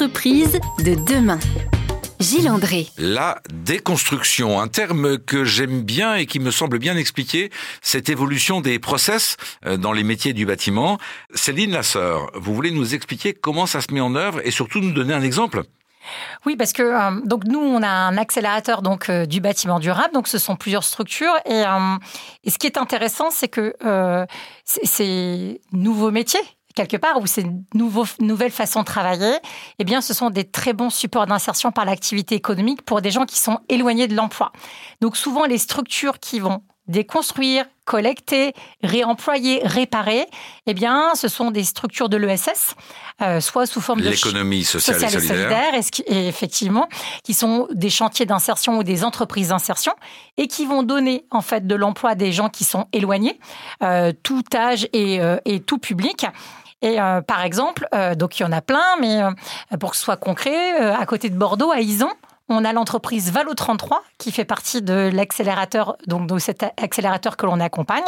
L'entreprise de demain. Gilles André. La déconstruction, un terme que j'aime bien et qui me semble bien expliquer cette évolution des process euh, dans les métiers du bâtiment. Céline Lasseur, vous voulez nous expliquer comment ça se met en œuvre et surtout nous donner un exemple? Oui, parce que euh, donc nous on a un accélérateur donc euh, du bâtiment durable, donc ce sont plusieurs structures et, et ce qui est intéressant c'est que ces nouveaux métiers quelque part, ou ces nouveaux, nouvelles façons de travailler, eh bien, ce sont des très bons supports d'insertion par l'activité économique pour des gens qui sont éloignés de l'emploi. Donc, souvent, les structures qui vont déconstruire, collecter, réemployer, réparer, eh bien, ce sont des structures de l'ESS, euh, soit sous forme de l'économie sociale, et solidaire, et, effectivement, qui sont des chantiers d'insertion ou des entreprises d'insertion, et qui vont donner en fait de l'emploi à des gens qui sont éloignés, euh, tout âge et, euh, et tout public. Et euh, par exemple, euh, donc il y en a plein, mais euh, pour que ce soit concret, à côté de Bordeaux, à Ison, on a l'entreprise Valo 33 qui fait partie de l'accélérateur, donc de cet accélérateur que l'on accompagne.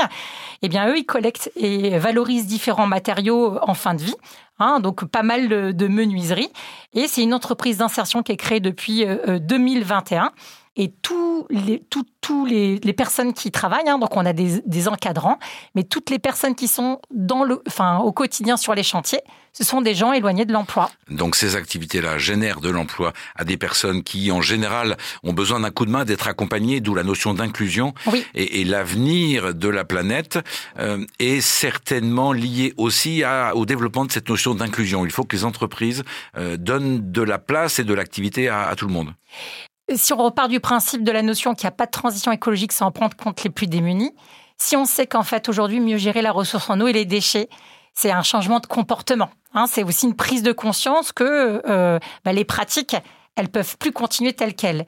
Eh bien, eux, ils collectent et valorisent différents matériaux en fin de vie. Hein, donc pas mal de, menuiseries. Et c'est une entreprise d'insertion qui est créée depuis 2021 et tous les, tous les, les, personnes qui travaillent, hein, donc on a des, des, encadrants, mais toutes les personnes qui sont dans le, enfin, au quotidien sur les chantiers, ce sont des gens éloignés de l'emploi. Donc ces activités-là génèrent de l'emploi à des personnes qui, en général, ont besoin d'un coup de main, d'être accompagnées, d'où la notion d'inclusion. Oui. Et, et l'avenir de la planète euh, est certainement lié aussi à, au développement de cette notion d'inclusion. Il faut que les entreprises euh, donnent de la place et de l'activité à, à tout le monde si on repart du principe de la notion qu'il n'y a pas de transition écologique sans prendre compte les plus démunis, si on sait qu'en fait aujourd'hui mieux gérer la ressource en eau et les déchets, c'est un changement de comportement. Hein. c'est aussi une prise de conscience que euh, bah, les pratiques, elles peuvent plus continuer telles quelles.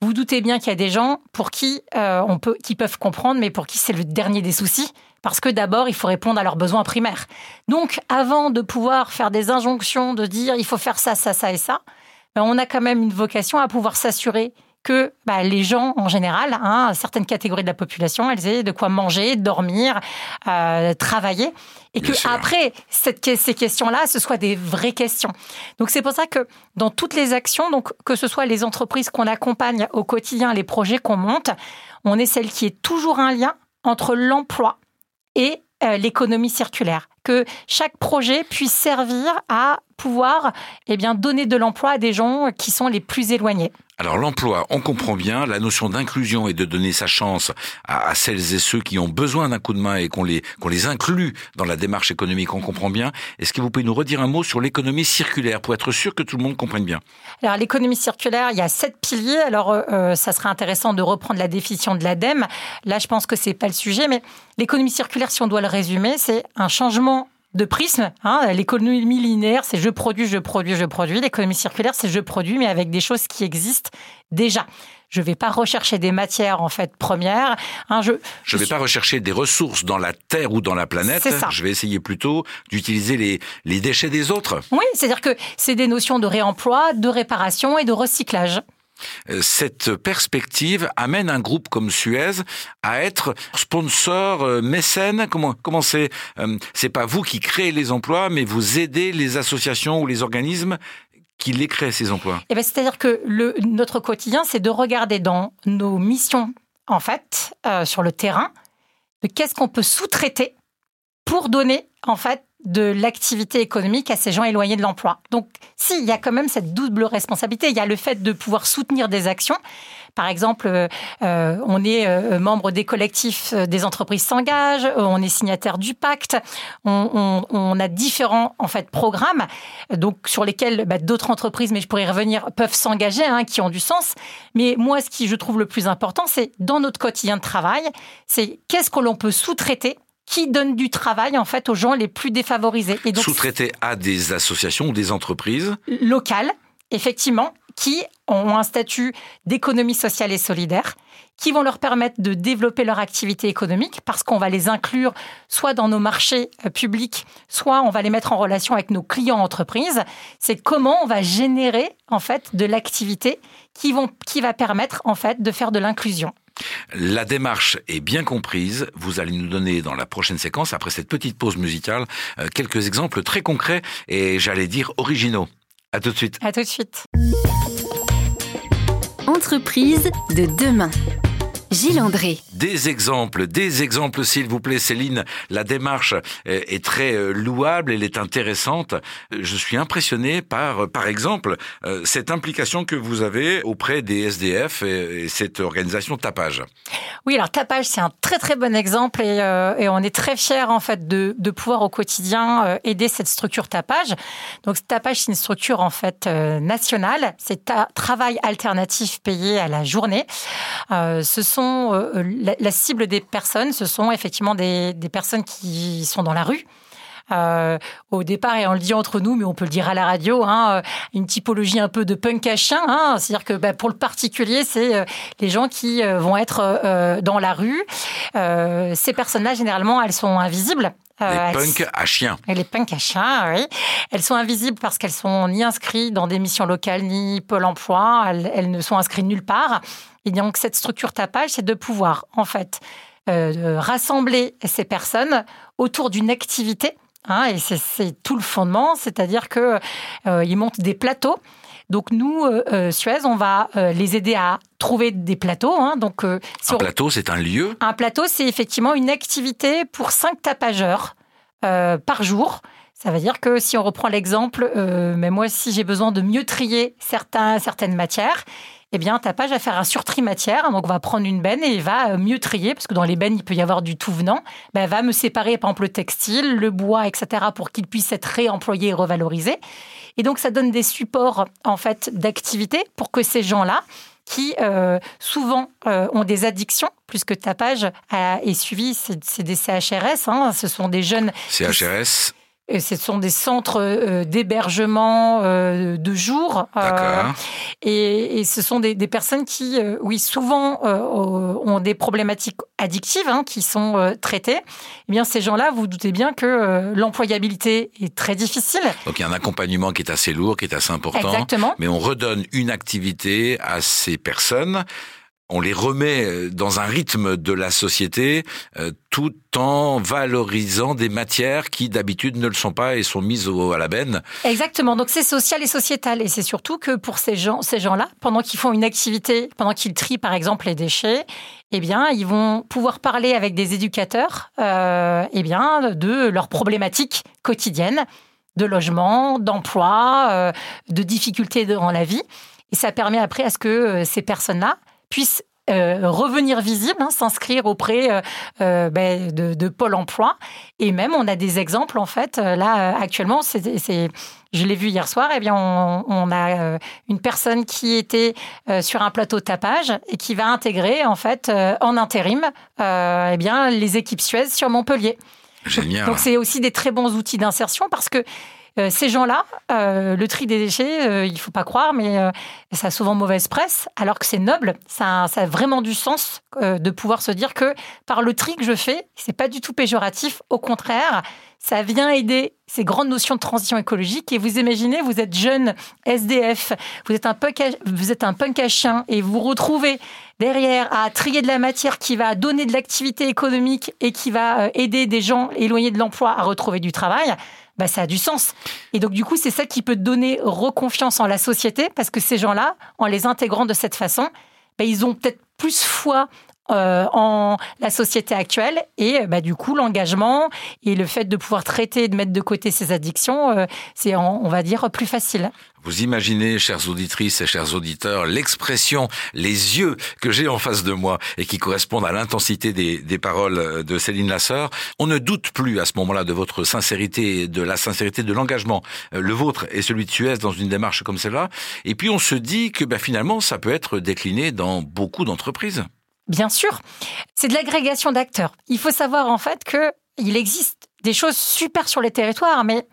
Vous, doutez bien qu'il y a des gens pour qui euh, on peut, qui peuvent comprendre, mais pour qui c'est le dernier des soucis, parce que d'abord il faut répondre à leurs besoins primaires. Donc, avant de pouvoir faire des injonctions, de dire il faut faire ça, ça, ça et ça, on a quand même une vocation à pouvoir s'assurer que bah, les gens en général, hein, certaines catégories de la population, elles aient de quoi manger, dormir, euh, travailler, et que après cette, ces questions-là, ce soient des vraies questions. Donc c'est pour ça que dans toutes les actions, donc que ce soit les entreprises qu'on accompagne au quotidien, les projets qu'on monte, on est celle qui est toujours un lien entre l'emploi et euh, l'économie circulaire, que chaque projet puisse servir à pouvoir eh bien, donner de l'emploi à des gens qui sont les plus éloignés. Alors l'emploi, on comprend bien, la notion d'inclusion et de donner sa chance à, celles et ceux qui ont besoin d'un coup de main et qu'on les, qu'on les inclut dans la démarche économique, on comprend bien. Est-ce que vous pouvez nous redire un mot sur l'économie circulaire pour être sûr que tout le monde comprenne bien? Alors l'économie circulaire, il y a sept piliers. Alors euh, euh, ça serait intéressant de reprendre la définition de l'ADEME. Là, je pense que c'est pas le sujet, mais l'économie circulaire, si on doit le résumer, c'est un changement de prisme. Hein. L'économie linéaire, c'est je produis, je produis, je produis. L'économie circulaire, c'est je produis, mais avec des choses qui existent déjà. Je ne vais pas rechercher des matières en fait premières. Hein, je ne vais pas rechercher des ressources dans la Terre ou dans la planète. Ça. Je vais essayer plutôt d'utiliser les, les déchets des autres. Oui, c'est-à-dire que c'est des notions de réemploi, de réparation et de recyclage. Euh, cette perspective amène un groupe comme Suez à être sponsor, euh, mécène. Comment comment c'est euh, C'est pas vous qui créez les emplois, mais vous aidez les associations ou les organismes qui les créent ces emplois. Eh ben, c'est-à-dire que notre quotidien, c'est de regarder dans nos missions, en fait, sur le terrain, qu'est-ce qu'on peut sous-traiter pour donner, en fait, de l'activité économique à ces gens éloignés de l'emploi. Donc, si, il y a quand même cette double responsabilité. Il y a le fait de pouvoir soutenir des actions. Par exemple, euh, euh, on est euh, membre des collectifs des entreprises s'engagent, on est signataire du pacte, on, a différents en fait programmes, donc sur lesquels bah, d'autres entreprises, mais je pourrais y revenir, peuvent s'engager, hein, qui ont du sens. Mais moi, ce qui je trouve le plus important, c'est dans notre quotidien de travail, c'est qu'est-ce que l'on peut sous-traiter qui donne du travail en fait aux gens les plus défavorisés. Et donc sous-traité à des associations ou des entreprises locales, effectivement, qui ont un statut d'économie sociale et solidaire, qui vont leur permettre de développer leur activité économique parce qu'on va les inclure soit dans nos marchés euh, publics, soit on va les mettre en relation avec nos clients entreprises. C'est comment on va générer en fait de l'activité qui, vont, qui va permettre en fait de faire de l'inclusion. La démarche est bien comprise. Vous allez nous donner dans la prochaine séquence, après cette petite pause musicale, euh, quelques exemples très concrets et j'allais dire originaux. À tout de suite. À tout de suite. Entreprise de demain. Gilles André. Des exemples, des exemples s'il vous plaît Céline. La démarche est très euh, louable, elle est intéressante. Je suis impressionné par, par exemple, euh, cette implication que vous avez auprès des SDF et cette organisation Tapage. Oui, alors Tapage, c'est un très très bon exemple et, euh, on est très fiers en fait de, pouvoir au quotidien aider cette structure Tapage. Donc Tapage, c'est une structure en fait nationale. C'est travail alternatif payé à la journée. ce sont euh, la, cible des personnes, ce sont effectivement des, personnes qui sont dans la rue. Euh, au départ, et on le dit entre nous, mais on peut le dire à la radio, hein, euh, une typologie un peu de punk à chien. Hein, C'est-à-dire que bah, pour le particulier, c'est les gens qui vont être dans la rue. ces personnes-là, généralement, elles sont invisibles. les punks à chien. Et les punks à chien, oui. Elles sont invisibles parce qu'elles sont ni inscrites dans des missions locales, ni Pôle emploi. elles ne sont inscrites nulle part. Et donc cette structure tapage, c'est de pouvoir en fait euh, rassembler ces personnes autour d'une activité. Hein, et c'est tout le fondement, c'est-à-dire que euh, ils montent des plateaux. Donc nous, euh, Suez, on va les aider à trouver des plateaux. Hein, donc un plateau, c'est un lieu? Un plateau, c'est effectivement une activité pour cinq tapageurs par jour. Ça veut dire que si on reprend l'exemple, mais moi, si j'ai besoin de mieux trier certains, certaines matières, eh bien, ta page va faire un surtri matière. Donc, on va prendre une benne et il va euh, mieux trier, parce que dans les bennes, il peut y avoir du tout venant. Ben, elle va me séparer, par exemple, le textile, le bois, etc., pour qu'il puisse être réemployé et revalorisé. Et donc, ça donne des supports, en fait, d'activité pour que ces gens-là, qui euh, souvent euh, ont des addictions, puisque ta page est suivie, c'est des CHRS, hein, ce sont des jeunes... CHRS et ce sont des centres d'hébergement de jour. Euh, et, et, ce sont des, des personnes qui, oui, souvent ont des problématiques addictives hein, qui sont traitées. Eh bien, ces gens-là, vous doutez bien que l'employabilité est très difficile. Donc, il y a un accompagnement qui est assez lourd, qui est assez important. Exactement. Mais on redonne une activité à ces personnes on les remet euh, dans un rythme de la société euh, tout en valorisant des matières qui d'habitude ne le sont pas et sont mises à la benne. Exactement. Donc c'est social et sociétal et c'est surtout que pour ces gens, ces gens-là, pendant qu'ils font une activité, pendant qu'ils trient par exemple les déchets, eh bien ils vont pouvoir parler avec des éducateurs, euh, eh bien de leurs problématiques quotidiennes, de logement, d'emploi, de difficultés dans la vie. Et ça permet après à ce que ces personnes-là puissent euh, revenir visible, hein, s'inscrire auprès euh, euh, ben, de, Pôle Emploi. Et même, on a des exemples en fait. Là, actuellement, c'est, je l'ai vu hier soir. Eh bien, on, a une personne qui était sur un plateau de tapage et qui va intégrer en fait en intérim, eh bien, les équipes Suez sur Montpellier. Génial. Donc, c'est aussi des très bons outils d'insertion parce que ces gens-là, euh, le tri des déchets, euh, il faut pas croire, mais ça a souvent mauvaise presse, alors que c'est noble. Ça a, vraiment du sens de pouvoir se dire que par le tri que je fais, c'est pas du tout péjoratif. Au contraire, ça vient aider ces grandes notions de transition écologique. Et vous imaginez, vous êtes jeune SDF, vous êtes un punk vous êtes un punk à chien et vous vous retrouvez derrière à trier de la matière qui va donner de l'activité économique et qui va aider des gens éloignés de l'emploi à retrouver du travail bah, ça a du sens. Et donc, du coup, c'est ça qui peut donner reconfiance en la société, parce que ces gens-là, en les intégrant de cette façon, bah, ils ont peut-être plus foi euh, en la société actuelle et bah, du coup l'engagement et le fait de pouvoir traiter de mettre de côté ces addictions euh, c'est on va dire plus facile. Vous imaginez, chères auditrices et chers auditeurs, l'expression, les yeux que j'ai en face de moi et qui correspondent à l'intensité des, des, paroles de Céline Lasseur. On ne doute plus à ce moment-là de votre sincérité, de la sincérité de l'engagement, euh, le vôtre et celui de Suez dans une démarche comme celle-là. Et puis on se dit que ben, finalement, ça peut être décliné dans beaucoup d'entreprises. Bien sûr, c'est de l'agrégation d'acteurs. Il faut savoir en fait que il existe des choses super sur les territoires, mais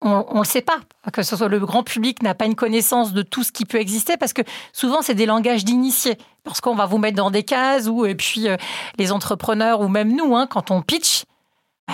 on ne le sait pas. Que ce soit le grand public n'a pas une connaissance de tout ce qui peut exister parce que souvent c'est des langages d'initiés. Parce qu'on va vous mettre dans des cases ou et puis euh, les entrepreneurs ou même nous, hein, quand on pitch,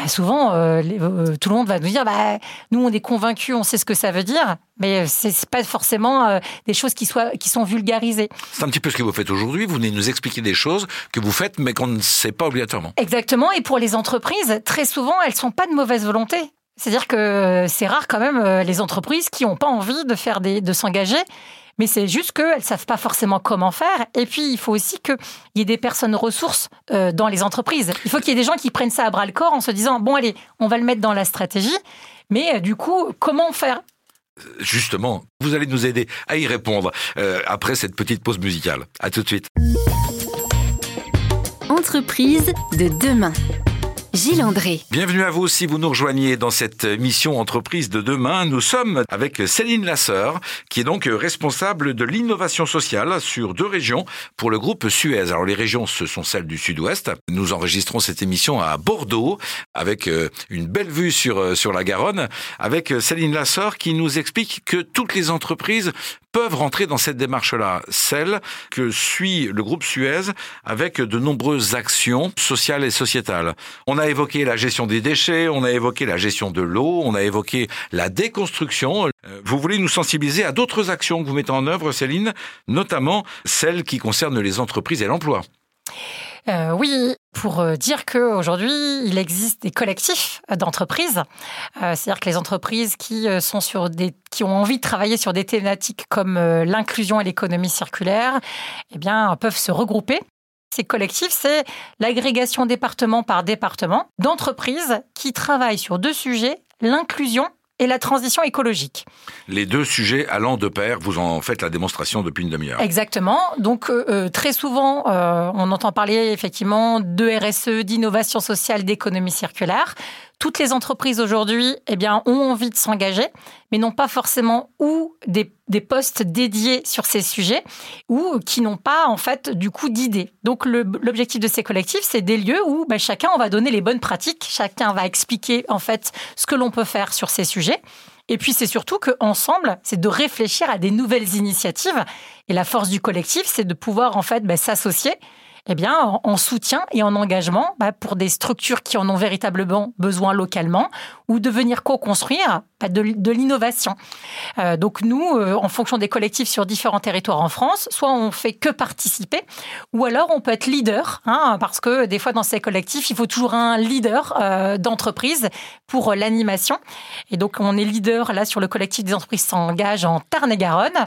bah, souvent, euh, euh, tout le monde va nous dire bah, nous, on est convaincus, on sait ce que ça veut dire, mais ce n'est pas forcément euh, des choses qui, soient, qui sont vulgarisées. C'est un petit peu ce que vous faites aujourd'hui. Vous venez nous expliquer des choses que vous faites, mais qu'on ne sait pas obligatoirement. Exactement. Et pour les entreprises, très souvent, elles ne sont pas de mauvaise volonté. C'est-à-dire que c'est rare quand même euh, les entreprises qui n'ont pas envie de faire des, de s'engager. Mais c'est juste qu'elles ne savent pas forcément comment faire. Et puis, il faut aussi qu'il y ait des personnes ressources euh, dans les entreprises. Il faut qu'il y ait des gens qui prennent ça à bras le corps en se disant, bon, allez, on va le mettre dans la stratégie. Mais euh, du coup, comment faire? Justement, vous allez nous aider à y répondre après cette petite pause musicale. À tout de suite. Entreprise de demain. Gilles André. Bienvenue à vous si vous nous rejoignez dans cette mission entreprise de demain. Nous sommes avec Céline Lasseur, qui est donc responsable de l'innovation sociale sur deux régions pour le groupe Suez. Alors les régions, ce sont celles du sud-ouest. Nous enregistrons cette émission à Bordeaux avec euh, une belle vue sur, euh, sur la Garonne, avec Céline Lasseur qui nous explique que toutes les entreprises peuvent rentrer dans cette démarche-là, celle que suit le groupe Suez avec de nombreuses actions sociales et sociétales. On a évoqué la gestion des déchets, on a évoqué la gestion de l'eau, on a évoqué la déconstruction. Euh, vous voulez nous sensibiliser à d'autres actions que vous mettez en œuvre, Céline, notamment celles qui concernent les entreprises et l'emploi? Euh, oui, pour euh, dire qu'aujourd'hui, il existe des collectifs d'entreprises. Euh, c'est-à-dire que les entreprises qui, sont sur des, qui ont envie de travailler sur des thématiques comme l'inclusion et l'économie circulaire, eh bien, peuvent se regrouper. Ces collectifs, c'est l'agrégation département par département d'entreprises qui travaillent sur deux sujets, l'inclusion et la transition écologique. Les deux sujets allant de pair, vous en faites la démonstration depuis une demi-heure. Exactement. Donc euh, euh, très souvent, euh, on entend parler effectivement de RSE, d'innovation sociale, d'économie circulaire toutes les entreprises aujourd'hui eh bien, ont envie de s'engager, mais n'ont pas forcément ou des, des, postes dédiés sur ces sujets ou qui n'ont pas en fait du coup d'idées. Donc l'objectif de ces collectifs, c'est des lieux où ben, chacun on va donner les bonnes pratiques, chacun va expliquer en fait ce que l'on peut faire sur ces sujets. Et puis c'est surtout qu'ensemble, c'est de réfléchir à des nouvelles initiatives. Et la force du collectif, c'est de pouvoir en fait ben, s'associer eh bien, en soutien et en engagement bah, pour des structures qui en ont véritablement besoin localement ou de venir co-construire de, de l'innovation. Euh, donc nous, euh, en fonction des collectifs sur différents territoires en France, soit on fait que participer, ou alors on peut être leader, hein, parce que des fois dans ces collectifs, il faut toujours un leader euh, d'entreprise pour l'animation. Et donc on est leader là sur le collectif des entreprises s'engage en Tarn-et-Garonne.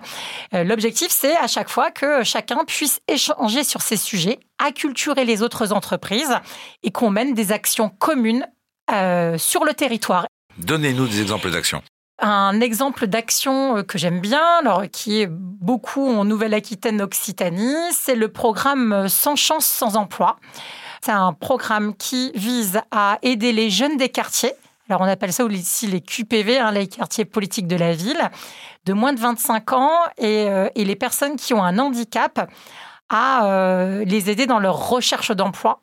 L'objectif, c'est à chaque fois que chacun puisse échanger sur ces sujets acculturer les autres entreprises et qu'on mène des actions communes sur le territoire. Donnez-nous des exemples d'actions. Un exemple d'action euh, que j'aime bien, alors, qui est beaucoup en Nouvelle-Aquitaine, Occitanie, c'est le programme Sans chance, sans emploi. C'est un programme qui vise à aider les jeunes des quartiers alors on appelle ça ici les QPV, hein, les quartiers politiques de la ville, de moins de 25 ans et, euh, et les personnes qui ont un handicap à euh, les aider dans leur recherche d'emploi.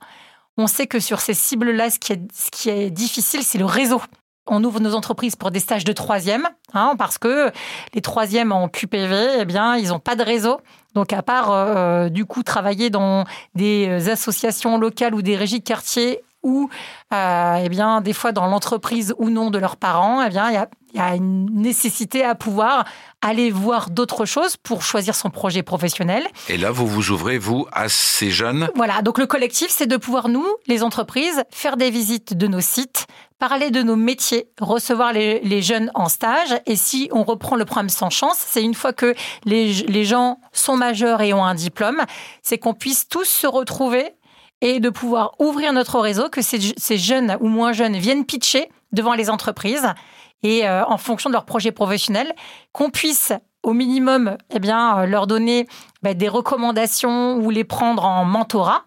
On sait que sur ces cibles-là, ce, qui est, difficile, c'est le réseau. On ouvre nos entreprises pour des stages de troisième, hein, parce que les troisièmes en QPV, eh bien, ils n'ont pas de réseau. Donc, à part euh, du coup travailler dans des associations locales ou des régies de quartier ou euh, eh bien des fois dans l'entreprise ou non de leurs parents, eh bien il y a, y a, une nécessité à pouvoir aller voir d'autres choses pour choisir son projet professionnel. Et là, vous vous ouvrez vous à ces jeunes? Voilà, donc le collectif, c'est de pouvoir nous, les entreprises, faire des visites de nos sites, parler de nos métiers, recevoir les, jeunes en stage. Et si on reprend le programme sans chance, c'est une fois que les, gens sont majeurs et ont un diplôme, c'est qu'on puisse tous se retrouver et de pouvoir ouvrir notre réseau, que ces, jeunes ou moins jeunes viennent pitcher devant les entreprises et euh, en fonction de leur projet professionnel, qu'on puisse au minimum eh bien, leur donner bah, des recommandations ou les prendre en mentorat.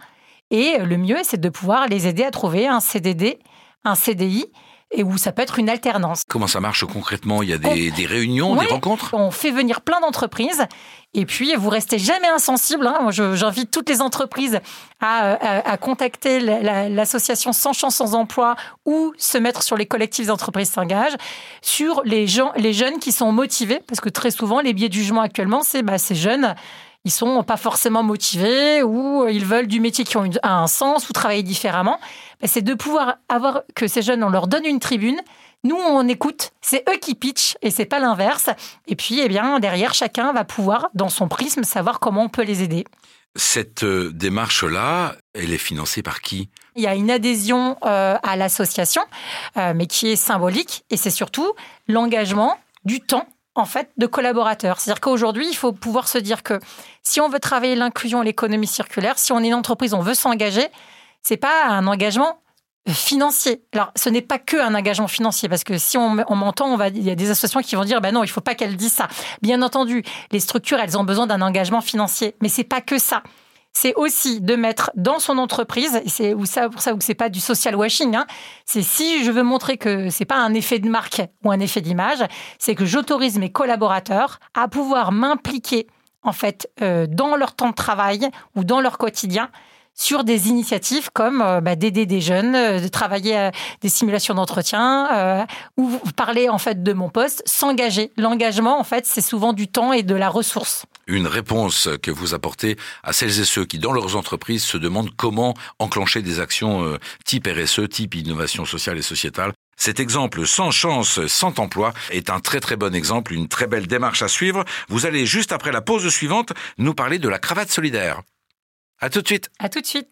Et le mieux, c'est de pouvoir les aider à trouver un CDD, un CDI et où ça peut être une alternance. Comment ça marche concrètement? Il y a des, des réunions, des rencontres? On fait venir plein d'entreprises et puis, vous restez jamais insensible. Hein. J'invite toutes les entreprises à, à, contacter l'association Sans Chance Sans Emploi ou se mettre sur les collectifs d'entreprises s'engagent sur les, gens, les jeunes qui sont motivés. Parce que très souvent, les biais du jugement actuellement, c'est bah, ces jeunes ils sont pas forcément motivés ou ils veulent du métier qui ont un sens ou travailler différemment. C'est de pouvoir avoir que ces jeunes, on leur donne une tribune nous, on écoute, c'est eux qui pitchent et c'est pas l'inverse. Et puis, eh bien, derrière, chacun va pouvoir, dans son prisme, savoir comment on peut les aider. Cette euh, démarche-là, elle est financée par qui? Il y a une adhésion euh, à l'association, euh, mais qui est symbolique, et c'est surtout l'engagement du temps en fait de collaborateurs. C'est-à-dire qu'aujourd'hui, il faut pouvoir se dire que si on veut travailler l'inclusion et l'économie circulaire, si on est une entreprise, on veut s'engager, c'est pas un engagement financier. Alors, ce n'est pas que un engagement financier, parce que si on, m'entend, on va, il y a des associations qui vont dire, ben non, il faut pas qu'elles disent ça. Bien entendu, les structures, elles ont besoin d'un engagement financier, mais c'est pas que ça. C'est aussi de mettre dans son entreprise, et c'est pour ça, pour ça que c'est pas du social washing. Hein, c'est si je veux montrer que c'est pas un effet de marque ou un effet d'image, c'est que j'autorise mes collaborateurs à pouvoir m'impliquer en fait euh, dans leur temps de travail ou dans leur quotidien sur des initiatives comme euh, bah, d'aider des jeunes, euh, de travailler à des simulations d'entretien, euh, ou parler en fait de mon poste, s'engager. L'engagement, en fait, c'est souvent du temps et de la ressource. Une réponse que vous apportez à celles et ceux qui, dans leurs entreprises, se demandent comment enclencher des actions type RSE, type innovation sociale et sociétale. Cet exemple sans chance, sans emploi est un très très bon exemple, une très belle démarche à suivre. Vous allez juste après la pause suivante nous parler de la cravate solidaire. À tout de suite. À tout de suite.